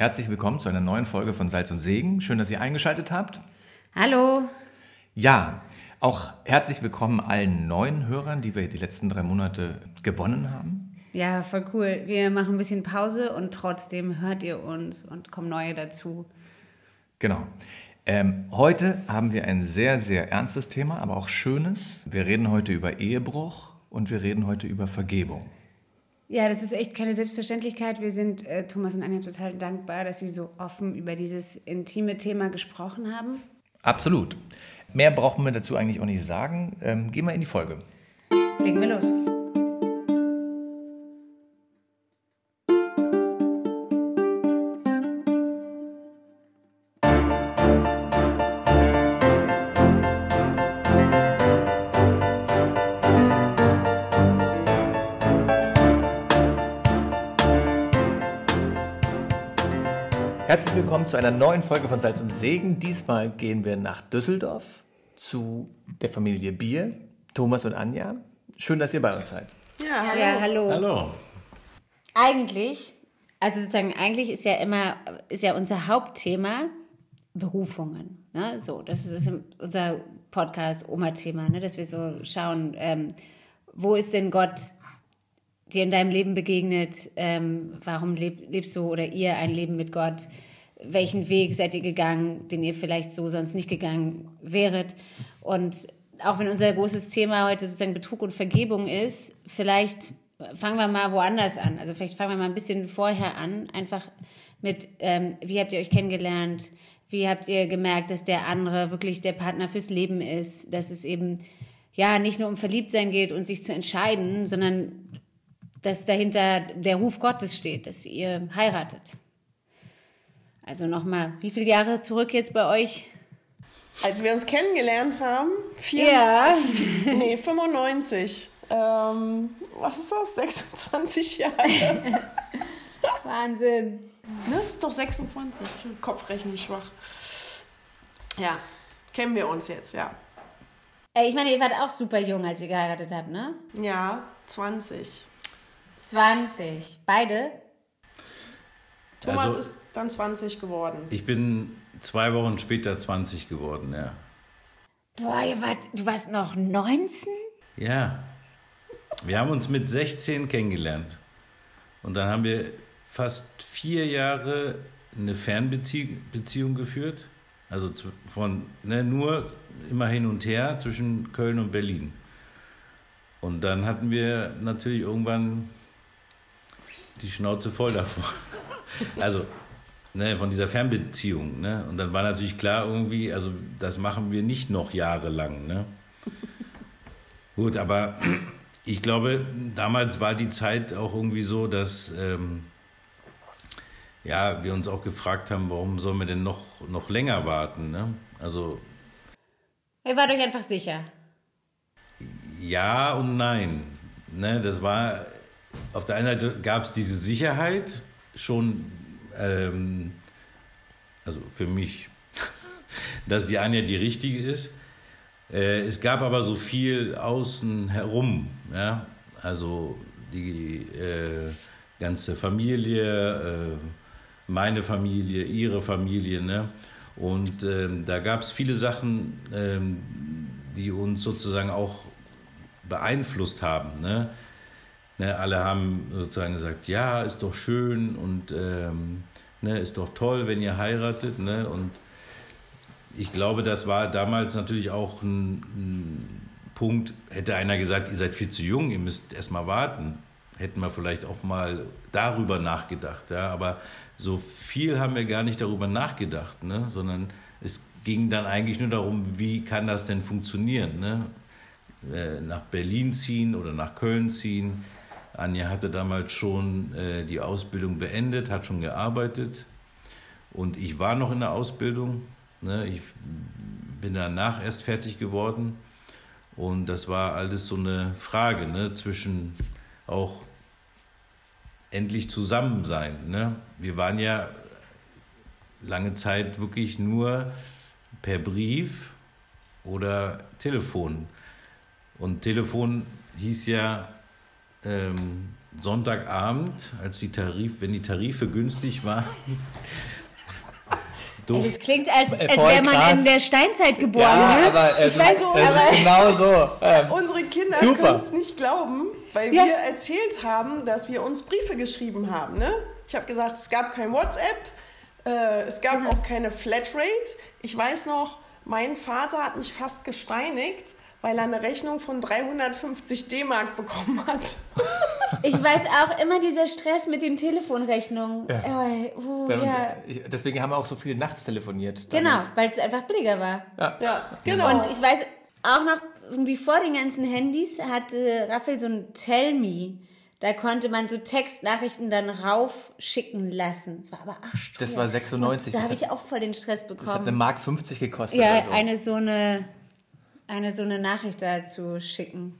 Herzlich willkommen zu einer neuen Folge von Salz und Segen. Schön, dass ihr eingeschaltet habt. Hallo. Ja, auch herzlich willkommen allen neuen Hörern, die wir die letzten drei Monate gewonnen haben. Ja, voll cool. Wir machen ein bisschen Pause und trotzdem hört ihr uns und kommen neue dazu. Genau. Ähm, heute haben wir ein sehr, sehr ernstes Thema, aber auch schönes. Wir reden heute über Ehebruch und wir reden heute über Vergebung. Ja, das ist echt keine Selbstverständlichkeit. Wir sind äh, Thomas und Anja total dankbar, dass Sie so offen über dieses intime Thema gesprochen haben. Absolut. Mehr brauchen wir dazu eigentlich auch nicht sagen. Ähm, gehen wir in die Folge. Legen wir los. Willkommen zu einer neuen Folge von Salz und Segen. Diesmal gehen wir nach Düsseldorf zu der Familie Bier, Thomas und Anja. Schön, dass ihr bei uns seid. Ja, hallo. Ja, hallo. Hallo. Eigentlich, also sozusagen, eigentlich ist ja immer, ist ja unser Hauptthema Berufungen. Ne? So, das ist unser Podcast Oma-Thema, ne? dass wir so schauen, ähm, wo ist denn Gott dir in deinem Leben begegnet? Ähm, warum leb, lebst du oder ihr ein Leben mit Gott? Welchen Weg seid ihr gegangen, den ihr vielleicht so sonst nicht gegangen wäret? Und auch wenn unser großes Thema heute sozusagen Betrug und Vergebung ist, vielleicht fangen wir mal woanders an. Also vielleicht fangen wir mal ein bisschen vorher an, einfach mit, ähm, wie habt ihr euch kennengelernt? Wie habt ihr gemerkt, dass der andere wirklich der Partner fürs Leben ist? Dass es eben ja nicht nur um Verliebtsein geht und sich zu entscheiden, sondern dass dahinter der Ruf Gottes steht, dass ihr heiratet. Also nochmal, wie viele Jahre zurück jetzt bei euch? Als wir uns kennengelernt haben, vier, ja. nee, 95. Ähm, was ist das? 26 Jahre. Wahnsinn. Ne? Ist doch 26. Kopfrechnen schwach. Ja, kennen wir uns jetzt, ja. Ich meine, ihr wart auch super jung, als ihr geheiratet habt, ne? Ja, 20. 20. Beide? Thomas also, ist dann 20 geworden. Ich bin zwei Wochen später 20 geworden, ja. Boah, ihr wart, du warst noch 19? Ja. Wir haben uns mit 16 kennengelernt. Und dann haben wir fast vier Jahre eine Fernbeziehung geführt. Also von ne, nur immer hin und her zwischen Köln und Berlin. Und dann hatten wir natürlich irgendwann die Schnauze voll davon. Also ne, von dieser Fernbeziehung. Ne? Und dann war natürlich klar irgendwie, also das machen wir nicht noch jahrelang. Ne? Gut, aber ich glaube, damals war die Zeit auch irgendwie so, dass ähm, ja, wir uns auch gefragt haben, warum sollen wir denn noch, noch länger warten? Ne? Also. Ihr wart euch einfach sicher. Ja und nein. Ne, das war auf der einen Seite gab es diese Sicherheit schon, ähm, also für mich, dass die Anja die richtige ist. Äh, es gab aber so viel außen herum, ja, also die äh, ganze Familie, äh, meine Familie, ihre Familie, ne? Und ähm, da gab es viele Sachen, ähm, die uns sozusagen auch beeinflusst haben, ne? Ne, alle haben sozusagen gesagt, ja, ist doch schön und ähm, ne, ist doch toll, wenn ihr heiratet. Ne? Und ich glaube, das war damals natürlich auch ein, ein Punkt, hätte einer gesagt, ihr seid viel zu jung, ihr müsst erst mal warten. Hätten wir vielleicht auch mal darüber nachgedacht. Ja? Aber so viel haben wir gar nicht darüber nachgedacht, ne? sondern es ging dann eigentlich nur darum, wie kann das denn funktionieren? Ne? Äh, nach Berlin ziehen oder nach Köln ziehen Anja hatte damals schon äh, die Ausbildung beendet, hat schon gearbeitet und ich war noch in der Ausbildung. Ne? Ich bin danach erst fertig geworden und das war alles so eine Frage ne? zwischen auch endlich zusammen sein. Ne? Wir waren ja lange Zeit wirklich nur per Brief oder Telefon. Und Telefon hieß ja ähm, Sonntagabend, als die Tarif, wenn die Tarife günstig waren, das klingt, als, Äh, als wäre man krass. in der Steinzeit geboren. Ja, ne? aber es, Ich weiß, ist, aber- es ist genau so. Ähm, Unsere Kinder können es nicht glauben, weil Ja. wir erzählt haben, dass wir uns Briefe geschrieben haben. Ne? Ich habe gesagt, es gab kein WhatsApp, äh, es gab auch keine Flatrate. Ich weiß noch, mein Vater hat mich fast gesteinigt, weil er eine Rechnung von 350 D-Mark bekommen hat. Ich weiß auch immer dieser Stress mit den Telefonrechnungen. Ja. Uh, dann- ja. deswegen haben wir auch so viele nachts telefoniert. Genau, damals. weil es einfach billiger war. Ja, genau. Und ich weiß auch noch, irgendwie vor den ganzen Handys hatte Raphael so ein Tell Me. Da konnte man so Textnachrichten dann raufschicken lassen. Das war aber arsch Das war 96, Und Da das habe hat- ich auch voll den Stress Das hat eine bekommen. Mark 50 gekostet. Ja, also. eine so eine, eine so eine Nachricht da zu schicken.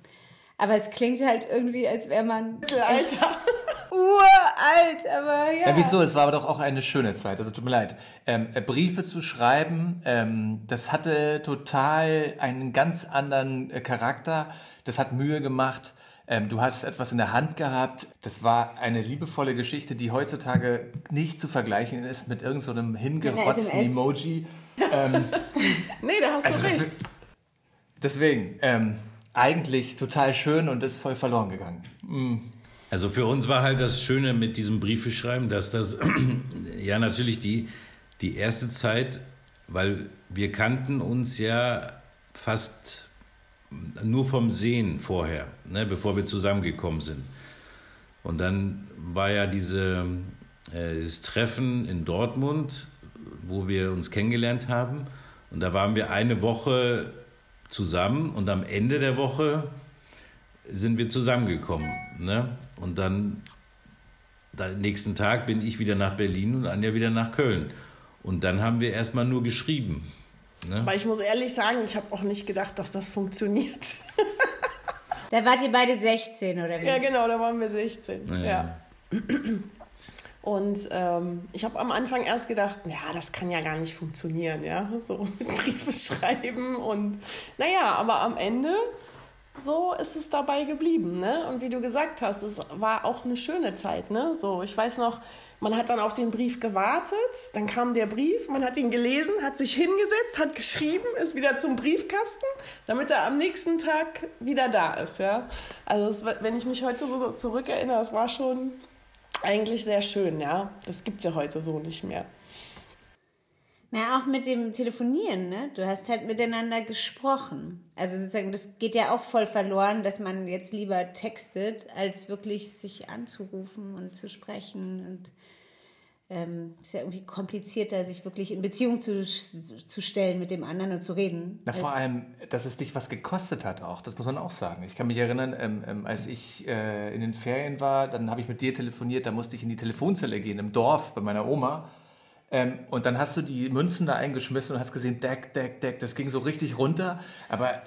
Aber es klingt halt irgendwie, als wäre man Mittelalter. uralt, aber ja. Ja, wieso? Es war aber doch auch eine schöne Zeit. Also tut mir leid. Ähm, äh, Briefe zu schreiben, ähm, das hatte total einen ganz anderen äh, Charakter. Das hat Mühe gemacht. Ähm, du hast etwas in der Hand gehabt. Das war eine liebevolle Geschichte, die heutzutage nicht zu vergleichen ist mit irgendeinem so hingerotzten. Emoji. Nee, da hast Also du das recht. Deswegen, ähm, eigentlich total schön und ist voll verloren gegangen. Also für uns war halt das Schöne mit diesem Briefeschreiben, dass das ja natürlich die, die erste Zeit, weil wir kannten uns ja fast nur vom Sehen vorher, ne, bevor wir zusammengekommen sind. Und dann war ja diese, äh, das Treffen in Dortmund, wo wir uns kennengelernt haben. Und da waren wir eine Woche zusammen und am Ende der Woche sind wir zusammengekommen. Ne? Und dann, am nächsten Tag bin ich wieder nach Berlin und Anja wieder nach Köln. Und dann haben wir erstmal nur geschrieben. Ne? Aber ich muss ehrlich sagen, ich habe auch nicht gedacht, dass das funktioniert. Da wart ihr beide 16 oder wie? Ja, genau, da waren wir 16. Ja. Ja. Und ähm, ich habe am Anfang erst gedacht, ja, das kann ja gar nicht funktionieren, ja, so mit Briefe schreiben und naja, aber am Ende so ist es dabei geblieben, ne? Und wie du gesagt hast, es war auch eine schöne Zeit, ne? So, ich weiß noch, man hat dann auf den Brief gewartet, dann kam der Brief, man hat ihn gelesen, hat sich hingesetzt, hat geschrieben, ist wieder zum Briefkasten, damit er am nächsten Tag wieder da ist, ja? Also, es, wenn ich mich heute so zurückerinnere, das war schon eigentlich sehr schön, ja? Das gibt's ja heute so nicht mehr. Na, auch mit dem Telefonieren, ne? Du hast halt miteinander gesprochen. Also sozusagen, das geht ja auch voll verloren, dass man jetzt lieber textet, als wirklich sich anzurufen und zu sprechen. Und ähm, ist ja irgendwie komplizierter, sich wirklich in Beziehung zu, zu stellen mit dem anderen und zu reden. Na, vor allem, dass es dich was gekostet hat auch, das muss man auch sagen. Ich kann mich erinnern, ähm, ähm, als ich äh, in den Ferien war, dann habe ich mit dir telefoniert, da musste ich in die Telefonzelle gehen, im Dorf bei meiner Oma. Ähm, und dann hast du die Münzen da eingeschmissen und hast gesehen, Deck, Deck, Deck, das ging so richtig runter. Aber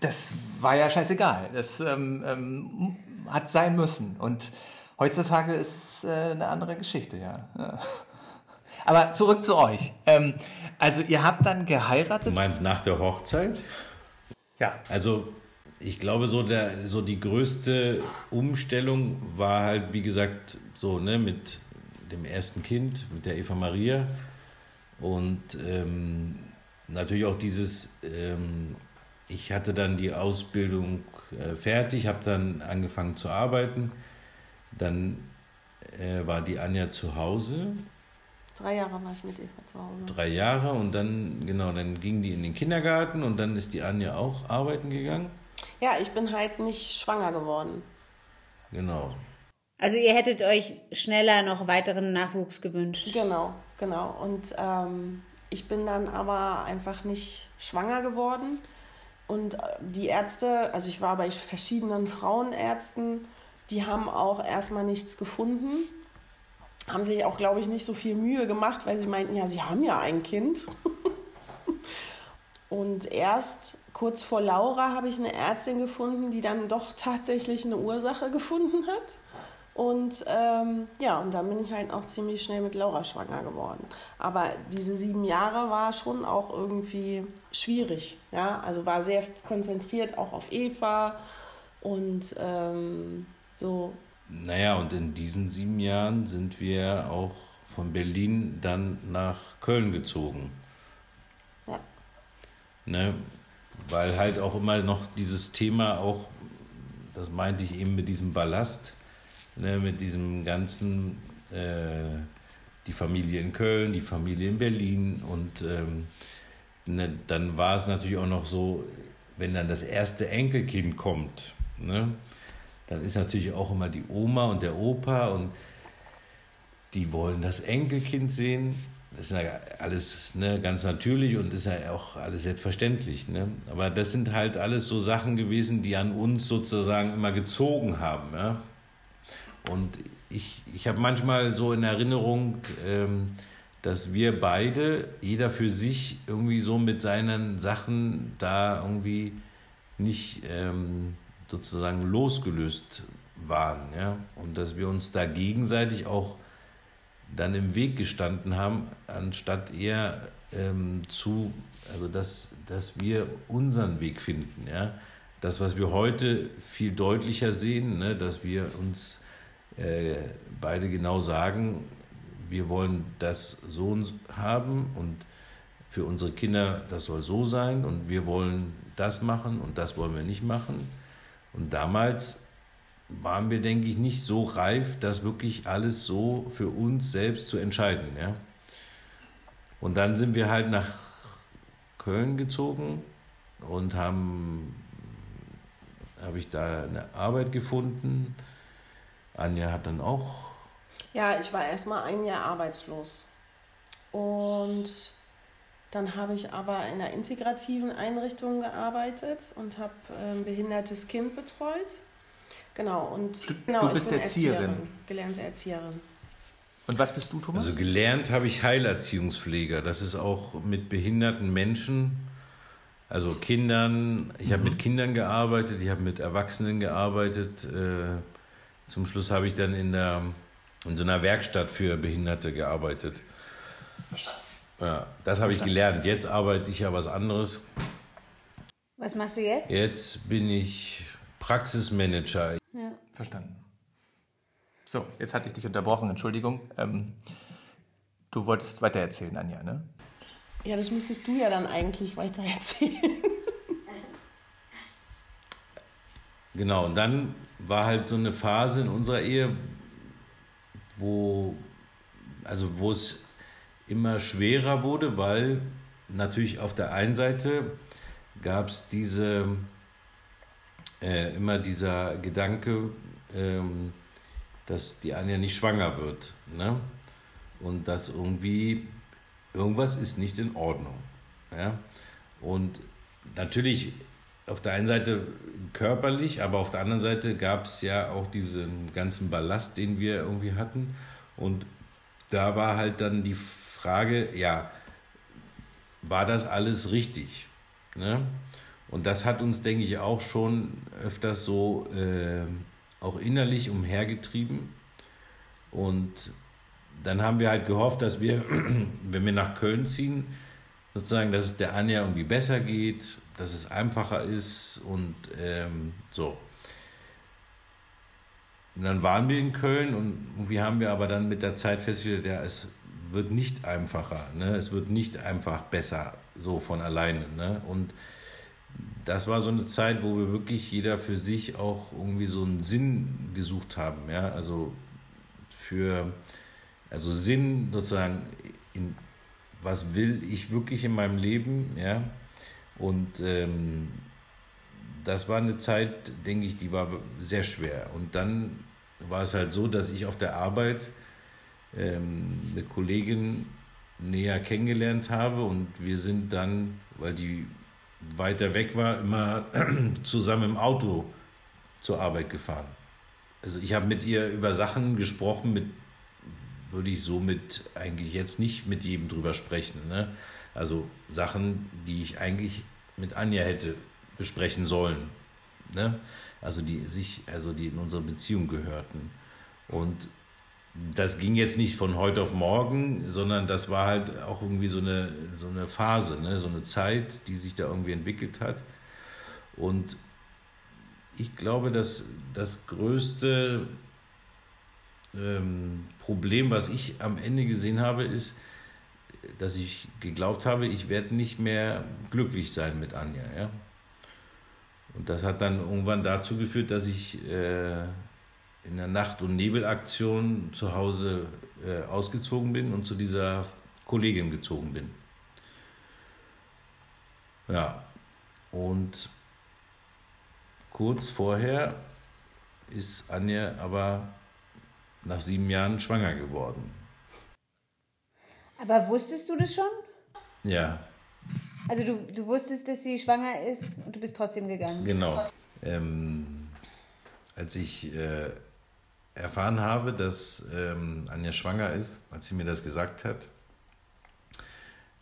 das war ja scheißegal. Das ähm, ähm, hat sein müssen. Und heutzutage ist es äh, eine andere Geschichte, ja. ja. Aber zurück zu euch. Ähm, also ihr habt dann Du geheiratet. meinst nach der Hochzeit? Ja. Also ich glaube, so, der, so die größte Umstellung war halt, wie gesagt, so ne, mit dem ersten Kind, mit der Eva Maria. Und ähm, natürlich auch dieses, ähm, ich hatte dann die Ausbildung äh, fertig, habe dann angefangen zu arbeiten. Dann äh, war die Anja zu Hause, Drei Jahre war ich mit Eva zu Hause. drei Jahre und dann, genau, dann ging die in den Kindergarten und dann ist die Anja auch arbeiten gegangen. Ja, ich bin halt nicht schwanger geworden. Genau. Also ihr hättet euch schneller noch weiteren Nachwuchs gewünscht. Genau, genau. Und ähm, ich bin dann aber einfach nicht schwanger geworden. Und äh, die Ärzte, also ich war bei verschiedenen Frauenärzten, die haben auch erstmal nichts gefunden. Haben sich auch, glaube ich, nicht so viel Mühe gemacht, weil sie meinten, ja, sie haben ja ein Kind. Und erst kurz vor Laura habe ich eine Ärztin gefunden, die dann doch tatsächlich eine Ursache gefunden hat. Und ähm, ja, und dann bin ich halt auch ziemlich schnell mit Laura schwanger geworden. Aber diese sieben Jahre war schon auch irgendwie schwierig. Ja, also war sehr konzentriert auch auf Eva und ähm, so naja, und in diesen sieben Jahren sind wir auch von Berlin dann nach Köln gezogen. Ja. Ne, weil halt auch immer noch dieses Thema auch, das meinte ich eben mit diesem Ballast, ne, mit diesem ganzen, äh, die Familie in Köln, die Familie in Berlin und ähm, ne, dann war es natürlich auch noch so, wenn dann das erste Enkelkind kommt, ne, dann ist natürlich auch immer die Oma und der Opa und die wollen das Enkelkind sehen. Das ist ja alles ne, ganz natürlich und ist ja auch alles selbstverständlich. Ne? Aber das sind halt alles so Sachen gewesen, die an uns sozusagen immer gezogen haben. Ja? Und ich, ich habe manchmal so in Erinnerung, ähm, dass wir beide, jeder für sich, irgendwie so mit seinen Sachen da irgendwie nicht ähm, sozusagen losgelöst waren. Ja? Und dass wir uns da gegenseitig auch dann im Weg gestanden haben, anstatt eher ähm, zu, also dass, dass wir unseren Weg finden. Ja? Das, was wir heute viel deutlicher sehen, ne? dass wir uns äh, beide genau sagen, wir wollen das so haben und für unsere Kinder, das soll so sein und wir wollen das machen und das wollen wir nicht machen. Und damals waren wir, denke ich, nicht so reif, das wirklich alles so für uns selbst zu entscheiden. Ja? Und dann sind wir halt nach Köln gezogen und haben, habe ich da eine Arbeit gefunden. Anja hat dann auch. Ja, ich war erstmal ein Jahr arbeitslos. Und dann habe ich aber in einer integrativen Einrichtung gearbeitet und habe ein ähm, behindertes Kind betreut. Genau, und du, genau, du bist ich bin Erzieherin. Erzieherin, gelernte Erzieherin. Und was bist du, Thomas? Also gelernt habe ich Heilerziehungspfleger. Das ist auch mit behinderten Menschen, also Kindern. Ich mhm. habe mit Kindern gearbeitet, ich habe mit Erwachsenen gearbeitet. Äh, zum Schluss habe ich dann in, der, in so einer Werkstatt für Behinderte gearbeitet. Ja, das habe ich gelernt. Jetzt arbeite ich ja was anderes. Was machst du jetzt? Jetzt bin ich Praxismanager. Ja. Verstanden. So, jetzt hatte ich dich unterbrochen, Entschuldigung. Ähm, du wolltest weitererzählen, Anja, ne? Ja, das müsstest du ja dann eigentlich weitererzählen. Genau, und dann war halt so eine Phase in unserer Ehe, wo, also wo es immer schwerer wurde, weil natürlich auf der einen Seite gab es diese, äh, immer dieser Gedanke, ähm, dass die Anja nicht schwanger wird. Ne? Und dass irgendwie irgendwas ist nicht in Ordnung. Ja? Und natürlich auf der einen Seite körperlich, aber auf der anderen Seite gab es ja auch diesen ganzen Ballast, den wir irgendwie hatten. Und da war halt dann die Frage, ja, war das alles richtig? Ne? Und das hat uns, denke ich, auch schon öfters so äh, auch innerlich umhergetrieben. Und dann haben wir halt gehofft, dass wir, wenn wir nach Köln ziehen, sozusagen, dass es der Anja irgendwie besser geht, dass es einfacher ist und ähm, so. Und dann waren wir in Köln und irgendwie haben wir aber dann mit der Zeit festgestellt, ja, es wird nicht einfacher, ne? es wird nicht einfach besser, so von alleine. Ne? Und das war so eine Zeit, wo wir wirklich jeder für sich auch irgendwie so einen Sinn gesucht haben. Ja? Also für, also Sinn sozusagen, in, was will ich wirklich in meinem Leben, ja? Und ähm, das war eine Zeit, denke ich, die war sehr schwer. Und dann war es halt so, dass ich auf der Arbeit eine Kollegin näher kennengelernt habe und wir sind dann, weil die weiter weg war, immer zusammen im Auto zur Arbeit gefahren. Also ich habe mit ihr über Sachen gesprochen, mit würde ich so mit eigentlich jetzt nicht mit jedem drüber sprechen. Ne? Also Sachen, die ich eigentlich mit Anja hätte besprechen sollen. Ne? Also die sich, also die in unsere Beziehung gehörten. Und das ging jetzt nicht von heute auf morgen, sondern das war halt auch irgendwie so eine, so eine Phase, ne? so eine Zeit, die sich da irgendwie entwickelt hat. Und ich glaube, dass das größte ähm, Problem, was ich am Ende gesehen habe, ist, dass ich geglaubt habe, ich werde nicht mehr glücklich sein mit Anja. Ja? Und das hat dann irgendwann dazu geführt, dass ich äh, in der Nacht- und Nebelaktion zu Hause äh, ausgezogen bin und zu dieser Kollegin gezogen bin. Ja, und kurz vorher ist Anja aber nach sieben Jahren schwanger geworden. Aber wusstest du das schon? Ja. Also du, du wusstest, dass sie schwanger ist und du bist trotzdem gegangen. Genau. Ähm, als ich äh, erfahren habe, dass ähm, Anja schwanger ist, als sie mir das gesagt hat,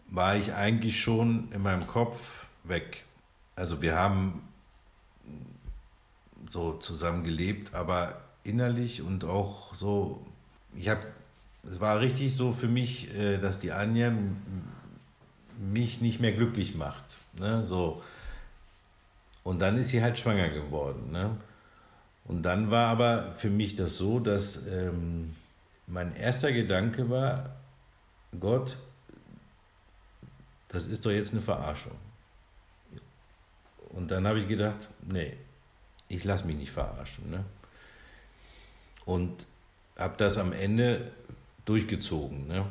war ich eigentlich schon in meinem Kopf weg. Also wir haben so zusammen gelebt, aber innerlich und auch so, ich habe, es war richtig so für mich, äh, dass die Anja mich nicht mehr glücklich macht. Ne? So. Und dann ist sie halt schwanger geworden. Ne? Und dann war aber für mich das so, dass ähm, mein erster Gedanke war, Gott, das ist doch jetzt eine Verarschung. Und dann habe ich gedacht, nee, ich lasse mich nicht verarschen. Ne? Und habe das am Ende durchgezogen. Ne?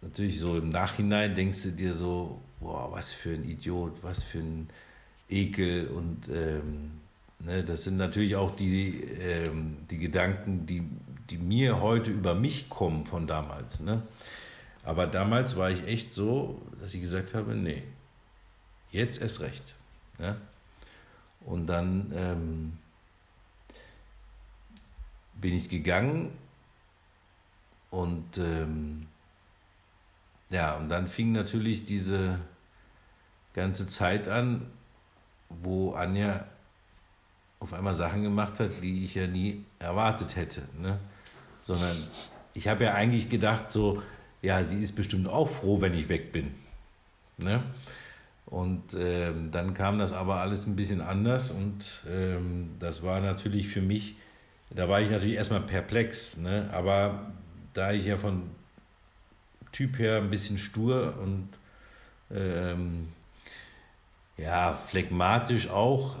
Natürlich so im Nachhinein denkst du dir so, boah, was für ein Idiot, was für ein Ekel und ähm, Ne, das sind natürlich auch die, ähm, die Gedanken, die, die mir heute über mich kommen von damals. Ne? Aber damals war ich echt so, dass ich gesagt habe, nee, jetzt erst recht. Ne? Und dann ähm, bin ich gegangen und ähm, ja, und dann fing natürlich diese ganze Zeit an, wo Anja auf einmal Sachen gemacht hat, die ich ja nie erwartet hätte. Ne? Sondern ich habe ja eigentlich gedacht, so, ja, sie ist bestimmt auch froh, wenn ich weg bin. Ne? Und ähm, dann kam das aber alles ein bisschen anders und ähm, das war natürlich für mich, da war ich natürlich erstmal perplex, ne? aber da ich ja von Typ her ein bisschen stur und ähm, ja, phlegmatisch auch,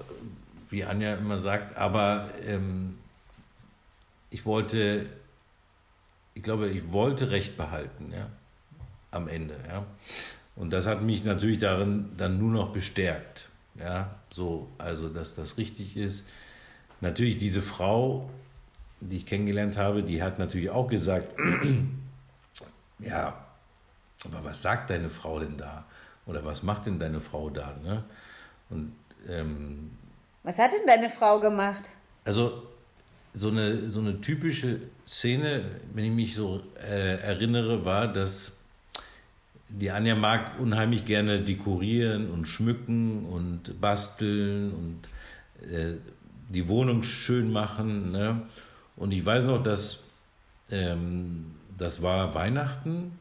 wie Anja immer sagt, aber ähm, ich wollte, ich glaube, ich wollte Recht behalten, ja, am Ende, ja. Und das hat mich natürlich darin dann nur noch bestärkt, ja, so, also, dass das richtig ist. Natürlich diese Frau, die ich kennengelernt habe, die hat natürlich auch gesagt, ja, aber was sagt deine Frau denn da? Oder was macht denn deine Frau da? Ne? Und ähm, was hat denn deine Frau gemacht? Also so eine, so eine typische Szene, wenn ich mich so äh, erinnere, war, dass die Anja mag unheimlich gerne dekorieren und schmücken und basteln und äh, die Wohnung schön machen. Ne? Und ich weiß noch, dass ähm, das war Weihnachten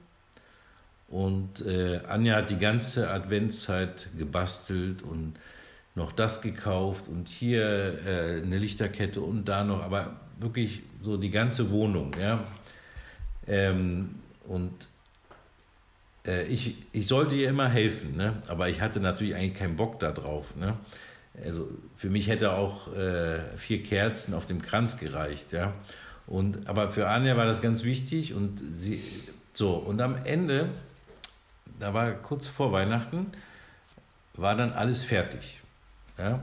und äh, Anja hat die ganze Adventszeit gebastelt und noch das gekauft und hier äh, eine Lichterkette und da noch, aber wirklich so die ganze Wohnung, ja. Ähm, und äh, ich, ich sollte ihr immer helfen, ne? aber ich hatte natürlich eigentlich keinen Bock darauf. Ne? Also für mich hätte auch äh, vier Kerzen auf dem Kranz gereicht, ja. Und, aber für Anja war das ganz wichtig und sie, so, und am Ende, da war kurz vor Weihnachten, war dann alles fertig. Ja?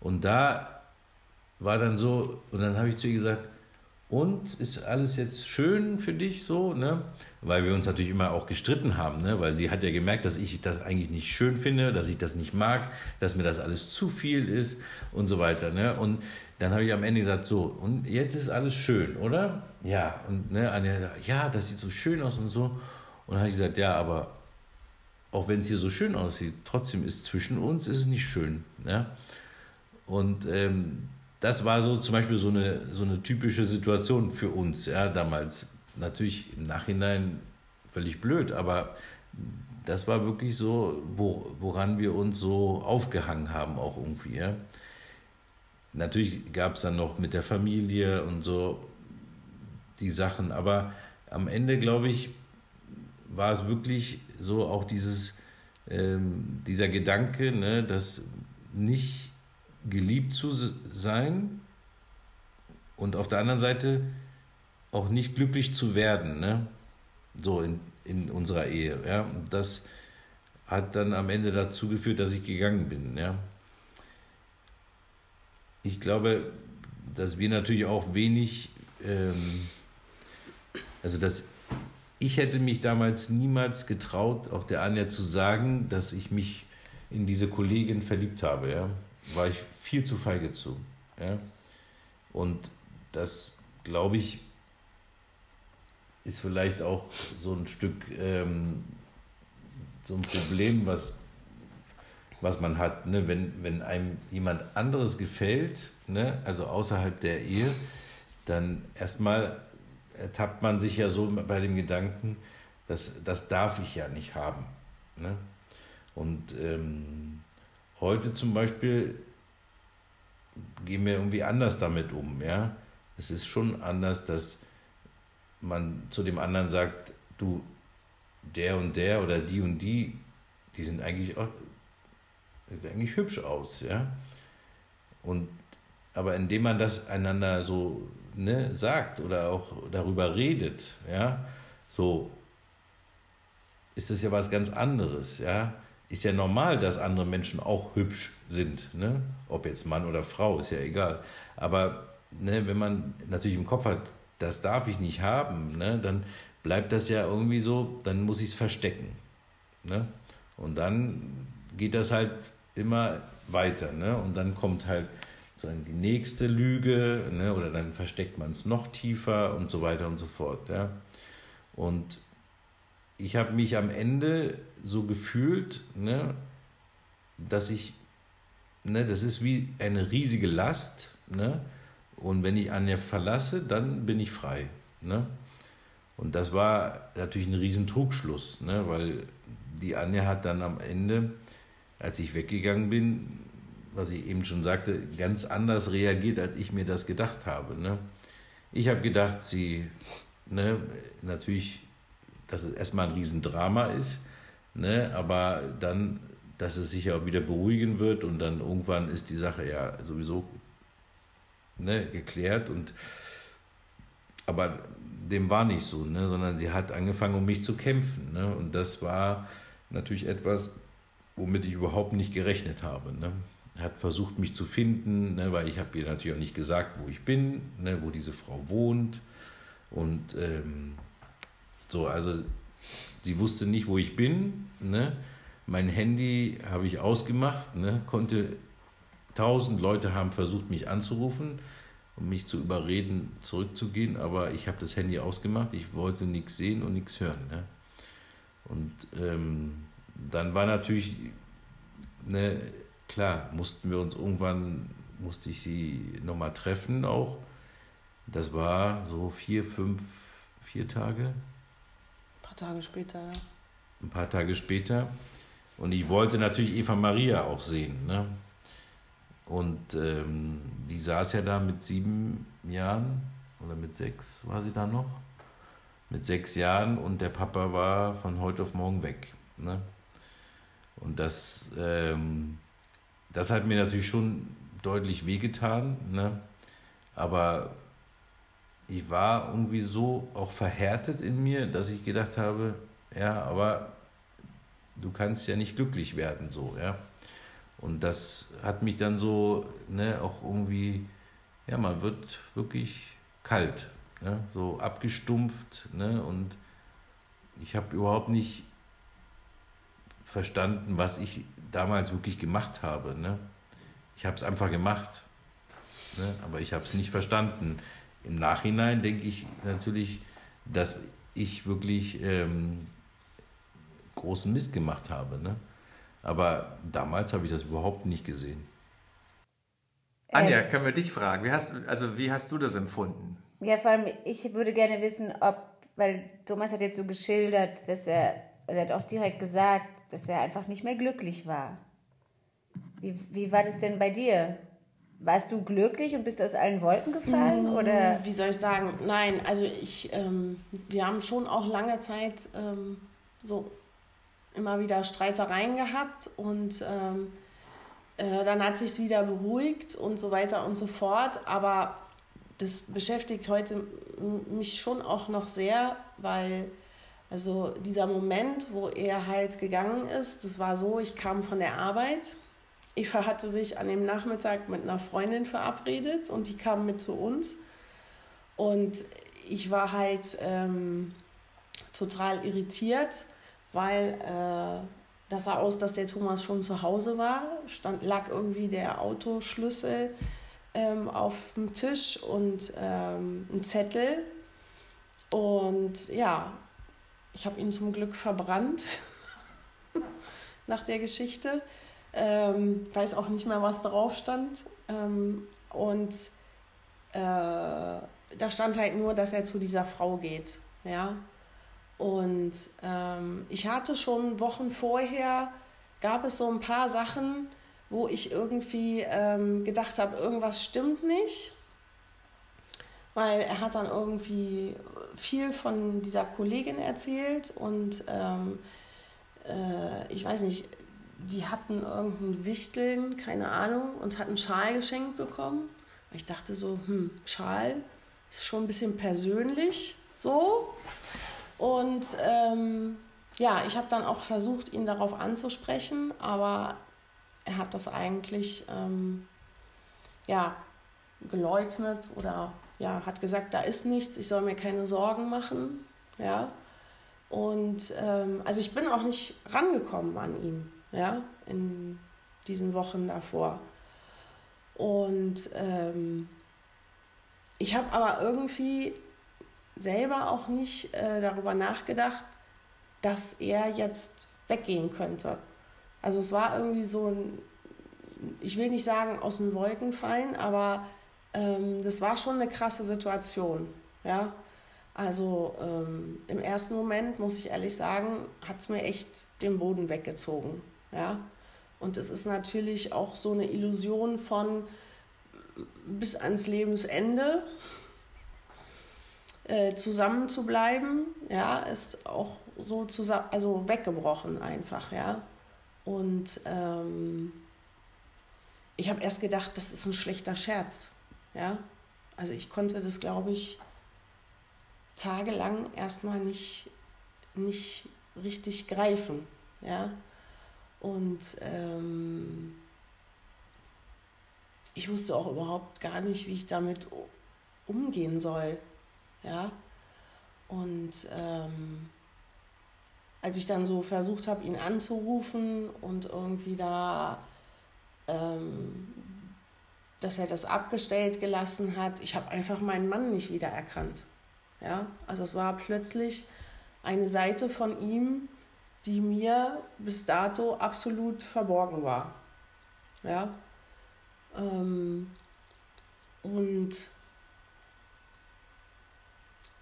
Und da war dann so, und dann habe ich zu ihr gesagt, und ist alles jetzt schön für dich so, ne? Weil wir uns natürlich immer auch gestritten haben, ne? Weil sie hat ja gemerkt, dass ich das eigentlich nicht schön finde, dass ich das nicht mag, dass mir das alles zu viel ist und so weiter, ne? Und dann habe ich am Ende gesagt, so, und jetzt ist alles schön, oder? Ja, und ne, Anja, ja, das sieht so schön aus und so. Und dann habe ich gesagt, ja, aber auch wenn es hier so schön aussieht, trotzdem ist zwischen uns ist es nicht schön. Ja? Und ähm, das war so zum Beispiel so eine, so eine typische Situation für uns ja, damals. Natürlich im Nachhinein völlig blöd, aber das war wirklich so, wo, woran wir uns so aufgehangen haben, auch irgendwie. Ja? Natürlich gab es dann noch mit der Familie und so die Sachen. Aber am Ende, glaube ich, war es wirklich so auch dieses, ähm, dieser Gedanke, ne, dass nicht geliebt zu sein und auf der anderen Seite auch nicht glücklich zu werden, ne? so in, in unserer Ehe. Ja? Das hat dann am Ende dazu geführt, dass ich gegangen bin. Ja? Ich glaube, dass wir natürlich auch wenig, ähm, also dass ich hätte mich damals niemals getraut, auch der Anja zu sagen, dass ich mich in diese Kollegin verliebt habe. Ja? War ich viel zu feige zu. Ja? Und das, glaube ich, ist vielleicht auch so ein Stück ähm, so ein Problem, was, was man hat. Ne? Wenn, wenn einem jemand anderes gefällt, ne? also außerhalb der Ehe, dann erstmal ertappt man sich ja so bei dem Gedanken, dass das darf ich ja nicht haben. Ne? Und ähm, heute zum Beispiel gehen wir irgendwie anders damit um. Ja? Es ist schon anders, dass man zu dem anderen sagt, du, der und der oder die und die, die sind eigentlich auch eigentlich hübsch aus, ja. Und aber indem man das einander so ne, sagt oder auch darüber redet, ja, so ist das ja was ganz anderes, ja. Ist ja normal, dass andere Menschen auch hübsch sind, ne? Ob jetzt Mann oder Frau, ist ja egal. Aber ne, wenn man natürlich im Kopf hat, das darf ich nicht haben, ne, dann bleibt das ja irgendwie so, dann muss ich es verstecken. Ne? Und dann geht das halt immer weiter. Ne? Und dann kommt halt sagen, die nächste Lüge ne? oder dann versteckt man es noch tiefer und so weiter und so fort. Ja? Und ich habe mich am Ende so gefühlt, ne, dass ich, ne, das ist wie eine riesige Last, ne, und wenn ich Anja verlasse, dann bin ich frei. Ne? Und das war natürlich ein riesen Trugschluss, ne? weil die Anja hat dann am Ende, als ich weggegangen bin, was ich eben schon sagte, ganz anders reagiert, als ich mir das gedacht habe. Ne? Ich habe gedacht, sie, ne, natürlich, dass es erstmal ein Riesendrama ist, ne, aber dann, dass es sich ja auch wieder beruhigen wird und dann irgendwann ist die Sache ja sowieso ne, geklärt und aber dem war nicht so, ne, sondern sie hat angefangen, um mich zu kämpfen. Ne, und das war natürlich etwas, womit ich überhaupt nicht gerechnet habe. Ne. Hat versucht, mich zu finden, ne, weil ich habe ihr natürlich auch nicht gesagt, wo ich bin, ne, wo diese Frau wohnt. Und ähm, so, also sie wusste nicht, wo ich bin. Ne. Mein Handy habe ich ausgemacht, ne, konnte tausend Leute haben versucht, mich anzurufen, um mich zu überreden, zurückzugehen, aber ich habe das Handy ausgemacht, ich wollte nichts sehen und nichts hören. Ne? Und ähm, dann war natürlich, ne, klar, mussten wir uns irgendwann, musste ich sie nochmal treffen auch. Das war so vier, fünf, vier Tage. Ein paar Tage später, ja. Ein paar Tage später. Und ich wollte natürlich Eva Maria auch sehen. Ne? Und ähm, die saß ja da mit sieben Jahren oder mit sechs war sie da noch. Mit sechs Jahren und der Papa war von heute auf morgen weg. Ne? Und das, ähm, das hat mir natürlich schon deutlich wehgetan. Ne? Aber ich war irgendwie so auch verhärtet in mir, dass ich gedacht habe, ja, aber du kannst ja nicht glücklich werden so, ja. Und das hat mich dann so ne, auch irgendwie, ja, man wird wirklich kalt, ne, so abgestumpft. Ne, und ich habe überhaupt nicht verstanden, was ich damals wirklich gemacht habe. Ne. Ich habe es einfach gemacht, ne, aber ich habe es nicht verstanden. Im Nachhinein denke ich natürlich, dass ich wirklich ähm, großen Mist gemacht habe. Ne? Aber damals habe ich das überhaupt nicht gesehen. Anja, können wir dich fragen? Wie hast, also wie hast du das empfunden? Ja, vor allem, ich würde gerne wissen, ob, weil Thomas hat jetzt so geschildert, dass er, er hat auch direkt gesagt, dass er einfach nicht mehr glücklich war. Wie, wie war das denn bei dir? warst du glücklich und bist aus allen Wolken gefallen? Oder? Wie soll ich sagen? Nein, also ich, ähm, wir haben schon auch lange Zeit ähm, so immer wieder Streitereien gehabt und ähm, äh, dann hat sich wieder beruhigt und so weiter und so fort. Aber das beschäftigt heute mich schon auch noch sehr, weil also dieser Moment, wo er halt gegangen ist, das war so, ich kam von der Arbeit. Eva hatte sich an dem Nachmittag mit einer Freundin verabredet und die kam mit zu uns. Und ich war halt ähm, total irritiert, weil äh, das sah aus, dass der Thomas schon zu Hause war. Stand, lag irgendwie der Autoschlüssel ähm, auf dem Tisch und ähm, ein Zettel. Und ja, ich habe ihn zum Glück verbrannt nach der Geschichte. Ähm, weiß auch nicht mehr, was drauf stand. Ähm, und äh, da stand halt nur, dass er zu dieser Frau geht. Ja. Und ähm, ich hatte schon Wochen vorher, gab es so ein paar Sachen, wo ich irgendwie ähm, gedacht habe, irgendwas stimmt nicht. Weil er hat dann irgendwie viel von dieser Kollegin erzählt und ähm, äh, ich weiß nicht, die hatten irgendeinen Wichteln, keine Ahnung, und hatten einen Schal geschenkt bekommen. Ich dachte so, hm, Schal ist schon ein bisschen persönlich so. Und ähm, ja, ich habe dann auch versucht, ihn darauf anzusprechen, aber er hat das eigentlich ähm, ja, geleugnet oder ja, hat gesagt, da ist nichts, ich soll mir keine Sorgen machen. Ja. Und ähm, also ich bin auch nicht rangekommen an ihn, ja, in diesen Wochen davor. Und ähm, ich habe aber irgendwie selber auch nicht äh, darüber nachgedacht, dass er jetzt weggehen könnte. Also es war irgendwie so ein, ich will nicht sagen aus den Wolken fallen, aber ähm, das war schon eine krasse Situation. Ja? Also ähm, im ersten Moment, muss ich ehrlich sagen, hat es mir echt den Boden weggezogen. Ja? Und es ist natürlich auch so eine Illusion von bis ans Lebensende äh, zusammen zu bleiben, ja, ist auch so zusammen, also weggebrochen einfach, ja. Und ähm, ich habe erst gedacht, das ist ein schlechter Scherz, ja. Also ich konnte das, glaube ich, tagelang erstmal nicht, nicht richtig greifen, ja. Und ähm, ich wusste auch überhaupt gar nicht, wie ich damit umgehen soll. Ja? Und ähm, als ich dann so versucht habe, ihn anzurufen und irgendwie da, ähm, dass er das abgestellt gelassen hat, ich habe einfach meinen Mann nicht wiedererkannt. Ja? Also es war plötzlich eine Seite von ihm, die mir bis dato absolut verborgen war. Ja? Ähm, und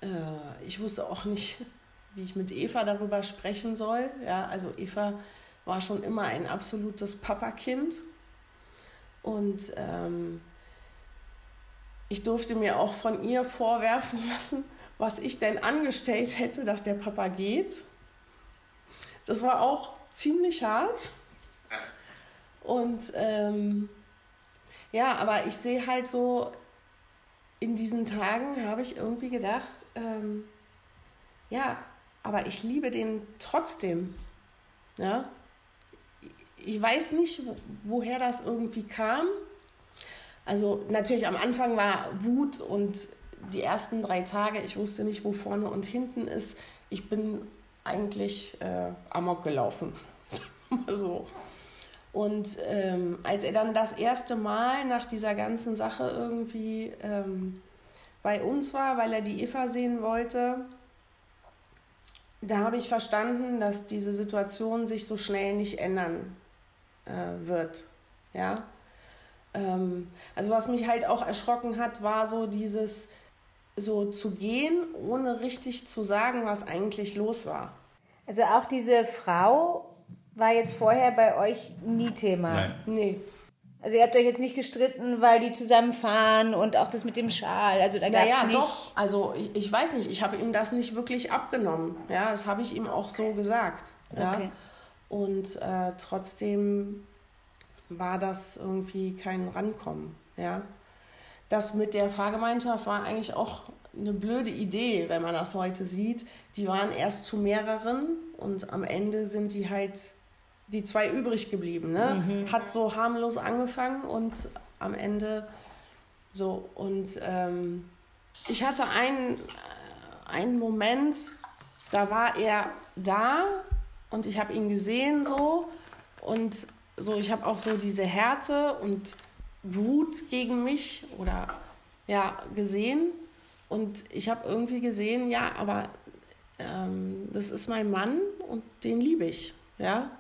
äh, ich wusste auch nicht, wie ich mit Eva darüber sprechen soll. Ja, also Eva war schon immer ein absolutes Papakind. Und ähm, ich durfte mir auch von ihr vorwerfen lassen, was ich denn angestellt hätte, dass der Papa geht. Das war auch ziemlich hart. Und ähm, ja, aber ich sehe halt so, in diesen Tagen habe ich irgendwie gedacht, ähm, ja, aber ich liebe den trotzdem. Ja? Ich weiß nicht, woher das irgendwie kam. Also natürlich am Anfang war Wut und die ersten drei Tage, ich wusste nicht, wo vorne und hinten ist. Ich bin eigentlich äh, amok gelaufen. so. Und ähm, als er dann das erste Mal nach dieser ganzen Sache irgendwie ähm, bei uns war, weil er die Eva sehen wollte, da habe ich verstanden, dass diese Situation sich so schnell nicht ändern äh, wird. Ja? Ähm, also was mich halt auch erschrocken hat, war so dieses so zu gehen, ohne richtig zu sagen, was eigentlich los war. Also auch diese Frau war jetzt vorher bei euch nie Thema. Nein. Nee. Also ihr habt euch jetzt nicht gestritten, weil die zusammenfahren und auch das mit dem Schal. Also da gab es Naja, nicht. doch. Also ich, ich weiß nicht, ich habe ihm das nicht wirklich abgenommen. Ja, das habe ich ihm auch so gesagt. Ja. Okay. Und äh, trotzdem war das irgendwie kein Rankommen. Ja. Das mit der Fahrgemeinschaft war eigentlich auch eine blöde Idee, wenn man das heute sieht. Die waren erst zu mehreren und am Ende sind die halt die zwei übrig geblieben. Ne? Hat so harmlos angefangen und am Ende so. Und ähm, ich hatte einen, äh, einen Moment, da war er da und ich habe ihn gesehen so und so, ich habe auch so diese Härte und Wut gegen mich oder ja gesehen und ich habe irgendwie gesehen, ja, aber ähm, das ist mein Mann und den liebe ich, ja.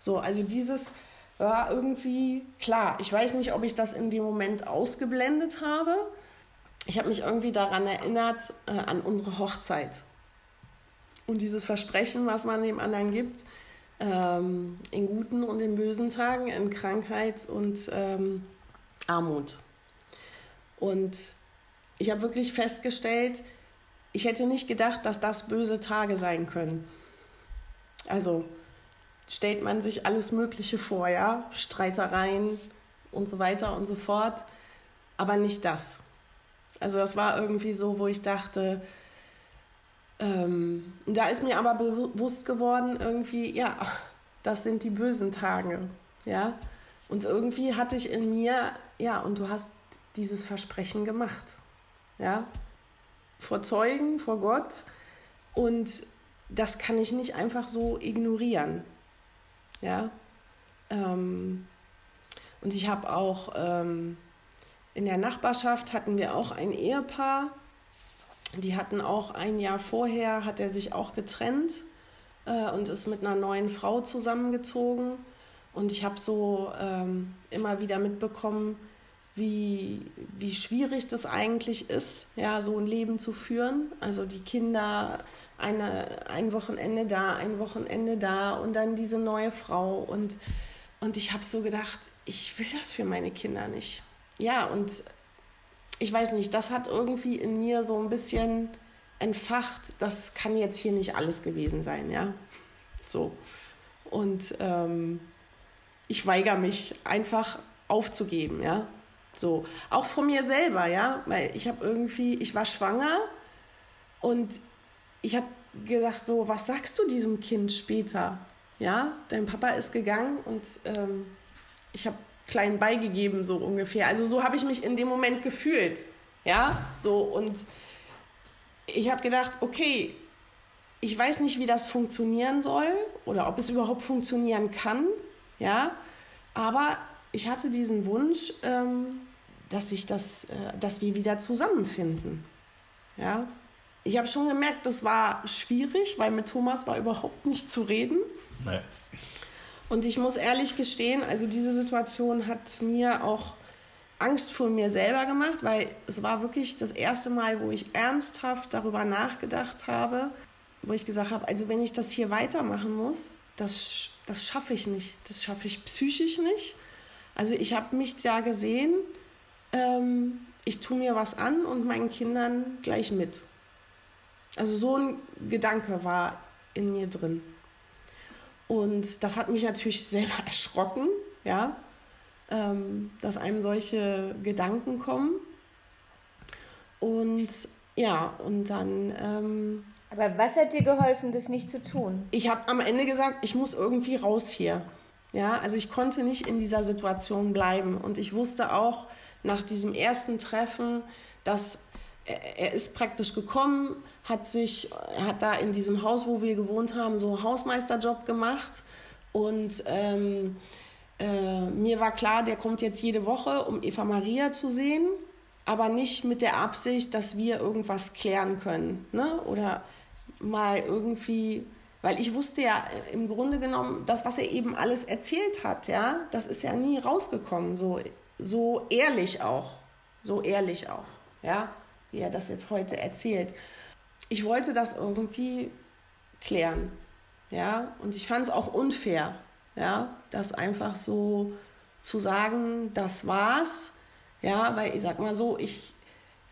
So, also dieses war irgendwie klar. Ich weiß nicht, ob ich das in dem Moment ausgeblendet habe. Ich habe mich irgendwie daran erinnert, äh, an unsere Hochzeit. Und dieses Versprechen, was man dem anderen gibt, ähm, in guten und in bösen Tagen, in Krankheit und ähm, Armut. Und ich habe wirklich festgestellt, ich hätte nicht gedacht, dass das böse Tage sein können. Also stellt man sich alles Mögliche vor, ja, Streitereien und so weiter und so fort, aber nicht das. Also das war irgendwie so, wo ich dachte, ähm, da ist mir aber bewusst geworden, irgendwie, ja, das sind die bösen Tage, ja. Und irgendwie hatte ich in mir, ja, und du hast dieses Versprechen gemacht, ja, vor Zeugen, vor Gott. Und das kann ich nicht einfach so ignorieren, ja. Ähm, und ich habe auch ähm, in der Nachbarschaft hatten wir auch ein Ehepaar, die hatten auch ein Jahr vorher, hat er sich auch getrennt äh, und ist mit einer neuen Frau zusammengezogen. Und ich habe so ähm, immer wieder mitbekommen, wie, wie schwierig das eigentlich ist, ja, so ein Leben zu führen. Also die Kinder eine, ein Wochenende da, ein Wochenende da und dann diese neue Frau. Und, und ich habe so gedacht, ich will das für meine Kinder nicht. Ja, und ich weiß nicht, das hat irgendwie in mir so ein bisschen entfacht, das kann jetzt hier nicht alles gewesen sein, ja. So. Und ähm, ich weigere mich einfach aufzugeben, ja. So. Auch von mir selber, ja. Weil ich habe irgendwie, ich war schwanger und ich habe gedacht, so, was sagst du diesem Kind später? Ja, dein Papa ist gegangen und ähm, ich habe klein beigegeben, so ungefähr. Also so habe ich mich in dem Moment gefühlt. Ja, so und ich habe gedacht, okay, ich weiß nicht, wie das funktionieren soll oder ob es überhaupt funktionieren kann. Ja, aber ich hatte diesen Wunsch, ähm, dass, ich das, äh, dass wir wieder zusammenfinden. Ja, ich habe schon gemerkt, das war schwierig, weil mit Thomas war überhaupt nicht zu reden. Nee. Und ich muss ehrlich gestehen, also diese Situation hat mir auch Angst vor mir selber gemacht, weil es war wirklich das erste Mal, wo ich ernsthaft darüber nachgedacht habe, wo ich gesagt habe, also wenn ich das hier weitermachen muss, das, das schaffe ich nicht. Das schaffe ich psychisch nicht. Also ich habe mich da gesehen, ähm, ich tue mir was an und meinen Kindern gleich mit. Also so ein Gedanke war in mir drin. Und das hat mich natürlich selber erschrocken, ja, ähm, dass einem solche Gedanken kommen. Und ja, und dann, ähm, Aber was hat dir geholfen, das nicht zu tun? ich habe am Ende gesagt, ich muss irgendwie raus hier. Ja, also ich konnte nicht in dieser Situation bleiben. Und ich wusste auch nach diesem ersten Treffen, dass er, ist praktisch gekommen, hat sich, hat da in diesem Haus, wo wir gewohnt haben, so Hausmeisterjob gemacht. Und ähm, äh, mir war klar, der kommt jetzt jede Woche, um Eva Maria zu sehen, aber nicht mit der Absicht, dass wir irgendwas klären können. Ne? Oder mal irgendwie, weil ich wusste ja im Grunde genommen, das, was er eben alles erzählt hat, ja, das ist ja nie rausgekommen, so, so ehrlich auch, so ehrlich auch, ja, wie er das jetzt heute erzählt. Ich wollte das irgendwie klären, ja, und ich fand es auch unfair, ja, das einfach so zu sagen, das war's. Ja, weil ich sag mal so, ich,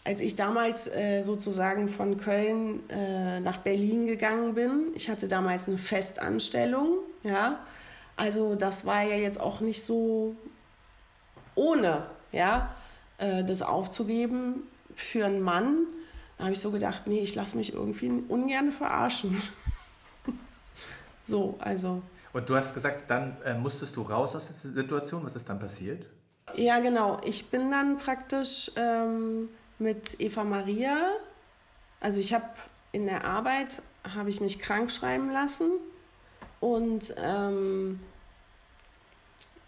als ich damals äh, sozusagen von Köln äh, nach Berlin gegangen bin, ich hatte damals eine Festanstellung, ja, also das war ja jetzt auch nicht so ohne, ja, äh, das aufzugeben für einen Mann. Da habe ich so gedacht, nee, ich lasse mich irgendwie ungern verarschen. so, also. Und du hast gesagt, dann äh, musstest du raus aus der Situation. Was ist dann passiert? Ja, genau. Ich bin dann praktisch ähm, mit Eva Maria, also ich habe in der Arbeit, habe ich mich krank schreiben lassen und ähm,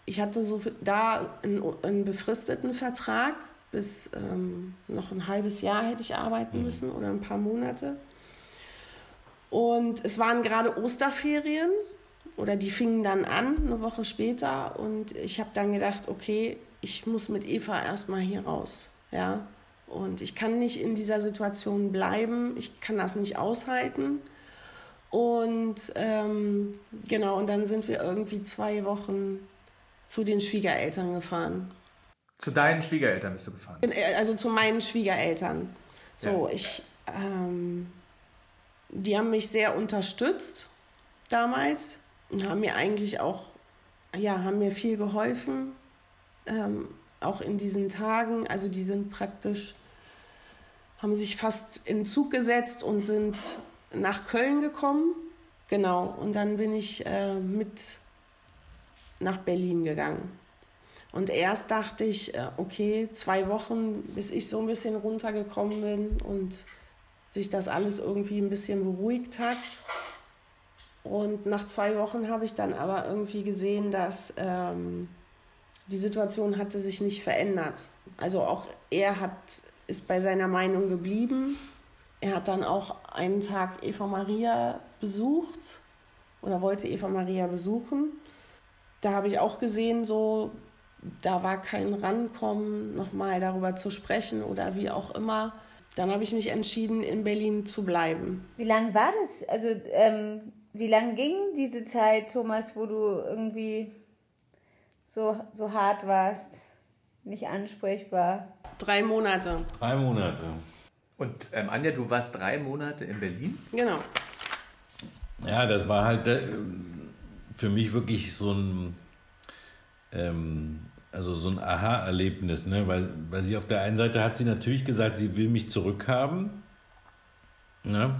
ich hatte so da einen, einen befristeten Vertrag, bis ähm, noch ein halbes Jahr hätte ich arbeiten mhm. müssen oder ein paar Monate. Und es waren gerade Osterferien oder die fingen dann an, eine Woche später. Und ich habe dann gedacht, okay, ich muss mit Eva erstmal hier raus. Ja? Und ich kann nicht in dieser Situation bleiben, ich kann das nicht aushalten. Und ähm, genau, und dann sind wir irgendwie zwei Wochen zu den Schwiegereltern gefahren. Zu deinen Schwiegereltern bist du gefahren? Äh, also zu meinen Schwiegereltern. So, ja. ich, ähm, die haben mich sehr unterstützt damals und haben mir eigentlich auch, ja, haben mir viel geholfen, ähm, auch in diesen Tagen. Also die sind praktisch, haben sich fast in Zug gesetzt und sind nach Köln gekommen. Genau, und dann bin ich äh, mit nach Berlin gegangen. Und erst dachte ich, äh, okay, zwei Wochen, bis ich so ein bisschen runtergekommen bin und sich das alles irgendwie ein bisschen beruhigt hat. Und nach zwei Wochen habe ich dann aber irgendwie gesehen, dass ähm, die Situation hatte sich nicht verändert. Also auch er hat, ist bei seiner Meinung geblieben. Er hat dann auch einen Tag Eva Maria besucht oder wollte Eva Maria besuchen da habe ich auch gesehen, so, da war kein Rankommen, nochmal darüber zu sprechen oder wie auch immer. Dann habe ich mich entschieden, in Berlin zu bleiben. Wie lange war das? Also, ähm, wie lange ging diese Zeit, Thomas, wo du irgendwie so, so hart warst, nicht ansprechbar? Drei Monate. Drei Monate. Und ähm, Anja, du warst drei Monate in Berlin? Genau. Ja, das war halt. Äh, für mich wirklich so ein, ähm, also so ein Aha-Erlebnis, ne? weil, weil sie auf der einen Seite hat sie natürlich gesagt, sie will mich zurückhaben, ne?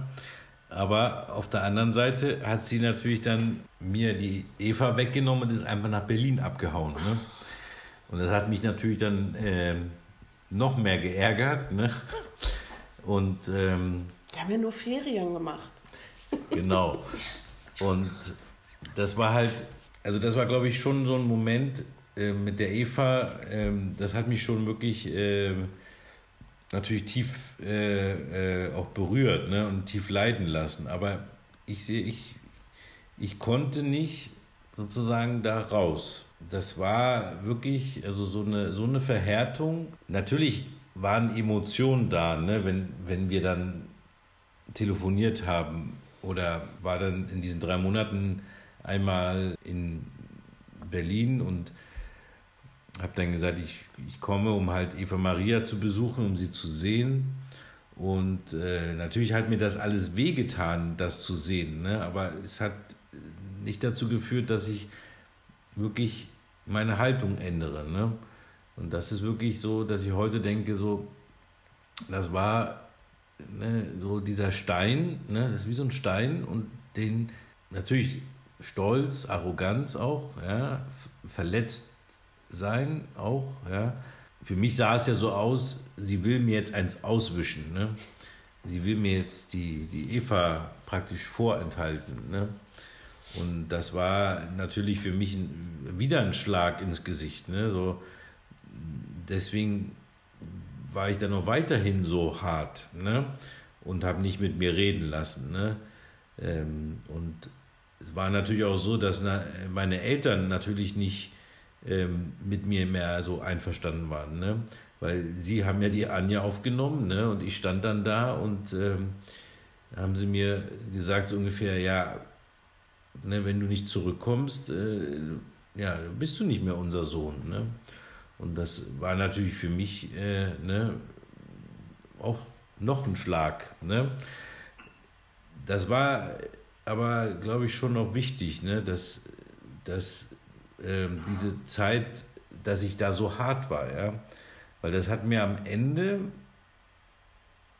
aber auf der anderen Seite hat sie natürlich dann mir die Eva weggenommen und ist einfach nach Berlin abgehauen. Ne? Und das hat mich natürlich dann äh, noch mehr geärgert. Ne? Und ähm, wir haben ja nur Ferien gemacht. Genau. Und das war halt, also das war, glaube ich, schon so ein Moment äh, mit der Eva, äh, das hat mich schon wirklich äh, natürlich tief äh, äh, auch berührt ne, und tief leiden lassen. Aber ich sehe, ich, ich konnte nicht sozusagen da raus. Das war wirklich also so eine, so eine Verhärtung. Natürlich waren Emotionen da, ne, wenn, wenn wir dann telefoniert haben oder war dann in diesen drei Monaten einmal in Berlin und habe dann gesagt, ich, ich komme, um halt Eva Maria zu besuchen, um sie zu sehen. Und äh, natürlich hat mir das alles wehgetan, das zu sehen. Ne? Aber es hat nicht dazu geführt, dass ich wirklich meine Haltung ändere. Ne? Und das ist wirklich so, dass ich heute denke, so, das war ne, so dieser Stein, ne? das ist wie so ein Stein und den natürlich Stolz, Arroganz auch, ja, verletzt sein auch, ja. Für mich sah es ja so aus, sie will mir jetzt eins auswischen, ne? Sie will mir jetzt die, die Eva praktisch vorenthalten, ne? Und das war natürlich für mich ein, wieder ein Schlag ins Gesicht, ne? So, deswegen war ich dann noch weiterhin so hart, ne? Und habe nicht mit mir reden lassen, ne? Ähm, und es war natürlich auch so, dass meine Eltern natürlich nicht ähm, mit mir mehr so einverstanden waren, ne? weil sie haben ja die Anja aufgenommen ne? und ich stand dann da und ähm, haben sie mir gesagt so ungefähr, ja, ne, wenn du nicht zurückkommst, äh, ja, bist du nicht mehr unser Sohn. Ne? Und das war natürlich für mich äh, ne, auch noch ein Schlag. Ne? Das war aber, glaube ich, schon noch wichtig, ne? dass, dass äh, diese Zeit, dass ich da so hart war. Ja? Weil das hat mir am Ende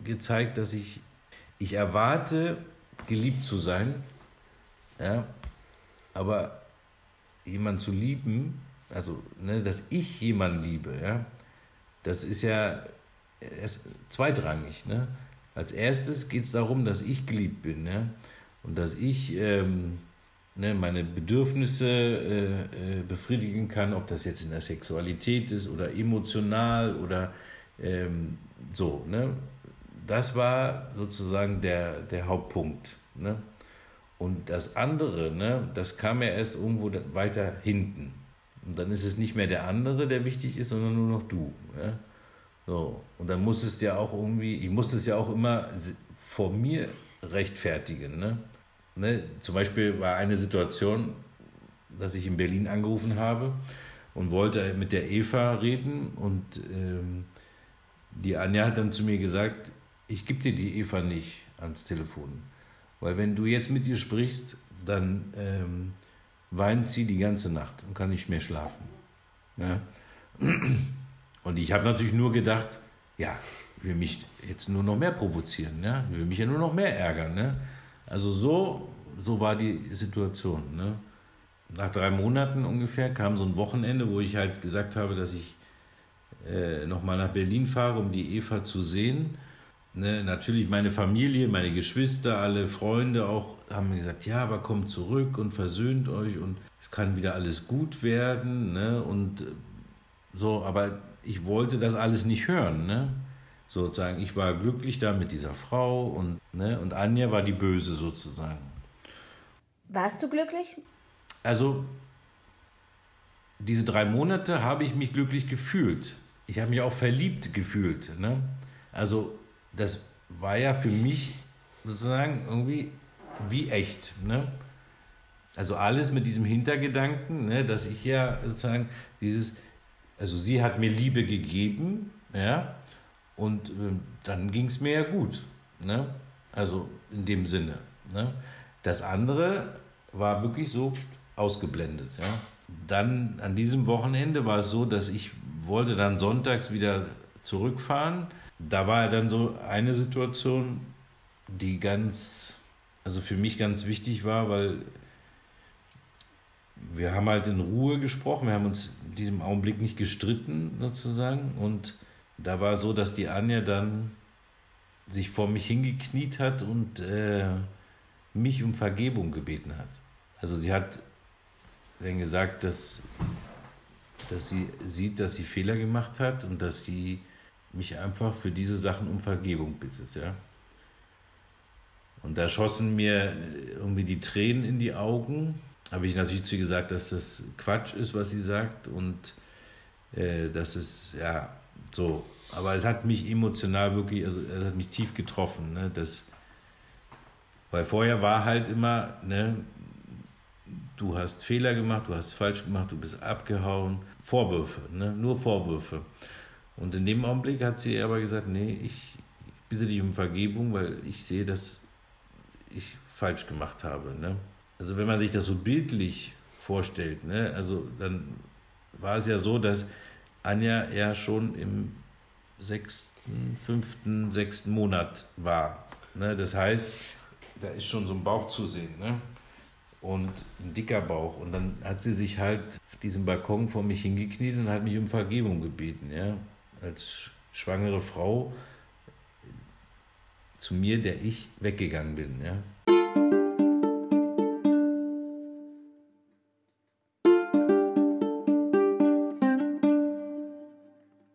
gezeigt, dass ich, ich erwarte, geliebt zu sein, ja? aber jemanden zu lieben, also ne, dass ich jemanden liebe, ja, das ist ja ist zweitrangig. Ne? Als erstes geht es darum, dass ich geliebt bin ja? und dass ich ähm, ne, meine Bedürfnisse äh, äh, befriedigen kann, ob das jetzt in der Sexualität ist oder emotional oder ähm, so. Ne? Das war sozusagen der, der Hauptpunkt. Ne? Und das andere, ne, das kam ja erst irgendwo weiter hinten. Und dann ist es nicht mehr der andere, der wichtig ist, sondern nur noch du. Ja? So. Und dann muss es ja auch irgendwie, ich muss es ja auch immer vor mir rechtfertigen. Ne? Ne? Zum Beispiel war eine Situation, dass ich in Berlin angerufen habe und wollte mit der Eva reden und ähm, die Anja hat dann zu mir gesagt, ich gebe dir die Eva nicht ans Telefon. Weil wenn du jetzt mit ihr sprichst, dann ähm, weint sie die ganze Nacht und kann nicht mehr schlafen. Ja? Und ich habe natürlich nur gedacht, ja, will mich jetzt nur noch mehr provozieren, ja? will mich ja nur noch mehr ärgern. Ne? Also so, so war die Situation. Ne? Nach drei Monaten ungefähr kam so ein Wochenende, wo ich halt gesagt habe, dass ich äh, nochmal nach Berlin fahre, um die Eva zu sehen. Ne, natürlich meine Familie, meine Geschwister, alle Freunde auch haben mir gesagt, ja, aber kommt zurück und versöhnt euch und es kann wieder alles gut werden. Ne? Und so, aber ich wollte das alles nicht hören. Ne? Sozusagen, ich war glücklich da mit dieser Frau und, ne? und Anja war die Böse sozusagen. Warst du glücklich? Also, diese drei Monate habe ich mich glücklich gefühlt. Ich habe mich auch verliebt gefühlt. Ne? Also, das war ja für mich sozusagen irgendwie wie echt. Ne? Also alles mit diesem Hintergedanken, ne, dass ich ja sozusagen dieses, also sie hat mir Liebe gegeben, ja, und äh, dann ging es mir ja gut. Ne? Also in dem Sinne. Ne? Das andere war wirklich so ausgeblendet. Ja? Dann an diesem Wochenende war es so, dass ich wollte dann sonntags wieder zurückfahren da war dann so eine Situation, die ganz, also für mich ganz wichtig war, weil wir haben halt in Ruhe gesprochen, wir haben uns in diesem Augenblick nicht gestritten sozusagen und da war so, dass die Anja dann sich vor mich hingekniet hat und äh, mich um Vergebung gebeten hat. Also sie hat dann gesagt, dass, dass sie sieht, dass sie Fehler gemacht hat und dass sie mich einfach für diese Sachen um Vergebung bittet. Ja? Und da schossen mir irgendwie die Tränen in die Augen. Habe ich natürlich zu ihr gesagt, dass das Quatsch ist, was sie sagt und äh, dass es, ja, so. Aber es hat mich emotional wirklich, also es hat mich tief getroffen. Ne? Das, weil vorher war halt immer, ne, du hast Fehler gemacht, du hast falsch gemacht, du bist abgehauen. Vorwürfe, ne? nur Vorwürfe. Und in dem Augenblick hat sie aber gesagt, nee, ich bitte dich um Vergebung, weil ich sehe, dass ich falsch gemacht habe. Ne? Also wenn man sich das so bildlich vorstellt, ne? also dann war es ja so, dass Anja ja schon im sechsten, fünften, sechsten Monat war. Ne? Das heißt, da ist schon so ein Bauch zu sehen. Ne? Und ein dicker Bauch. Und dann hat sie sich halt auf diesem Balkon vor mich hingekniet und hat mich um Vergebung gebeten. Ja? als schwangere Frau zu mir, der ich weggegangen bin. Ja?